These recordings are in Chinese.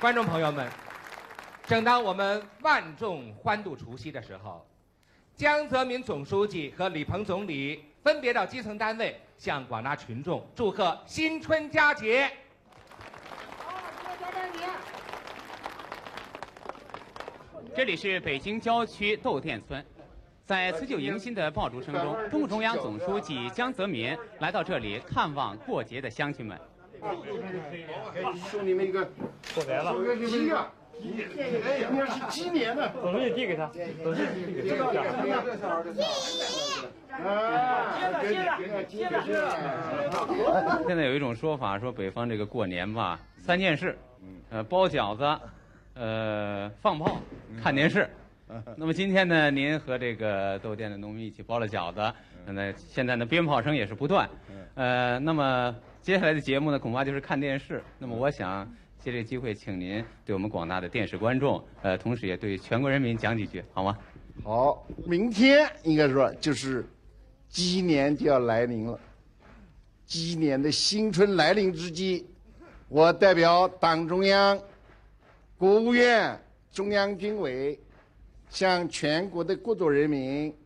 观众朋友们，正当我们万众欢度除夕的时候，江泽民总书记和李鹏总理分别到基层单位，向广大群众祝贺新春佳节。这里是北京郊区窦店村，在辞旧迎新的爆竹声中，中共中央总书记江泽民来到这里看望过节的乡亲们。送你们一个过来了，鸡啊，鸡，哎，那是鸡年的。总书记递给他，总书记递给他。啊，接着，接着，接着。现在有一种说法，说北方这个过年吧，三件事，呃，包饺子，呃，放炮，看电视。那么今天呢，您和这个窦店的农民一起包了饺子，那现在呢，鞭炮声也是不断。呃，那么接下来的节目呢，恐怕就是看电视。那么我想借这个机会，请您对我们广大的电视观众，呃，同时也对全国人民讲几句，好吗？好，明天应该说就是鸡年就要来临了。鸡年的新春来临之际，我代表党中央、国务院、中央军委，向全国的各族人民，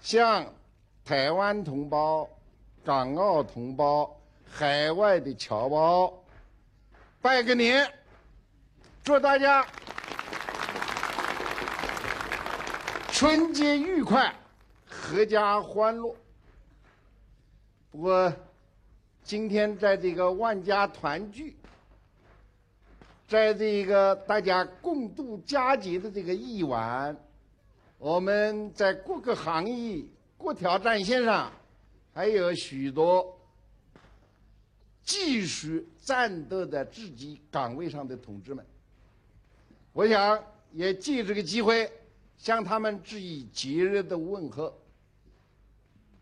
向台湾同胞、港澳同胞、海外的侨胞拜个年，祝大家春节愉快，阖家欢乐。不过，今天在这个万家团聚，在这个大家共度佳节的这个夜晚，我们在各个行业、各条战线上，还有许多继续战斗在自己岗位上的同志们，我想也借这个机会向他们致以节日的问候。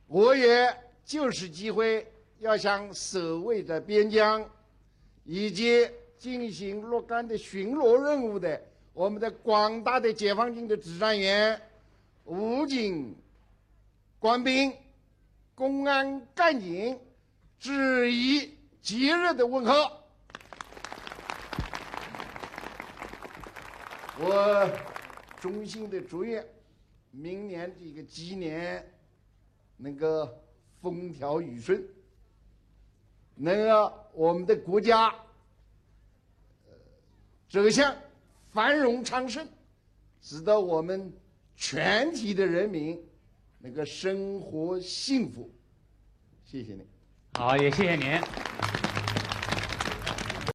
我也就是机会要向守卫在边疆以及进行若干的巡逻任务的我们的广大的解放军的指战员、武警、官兵、公安干警致以节日的问候。我衷心的祝愿明年这个鸡年能够风调雨顺，能让我们的国家走向繁荣昌盛，使得我们全体的人民能够生活幸福。谢谢你。好，也谢谢您。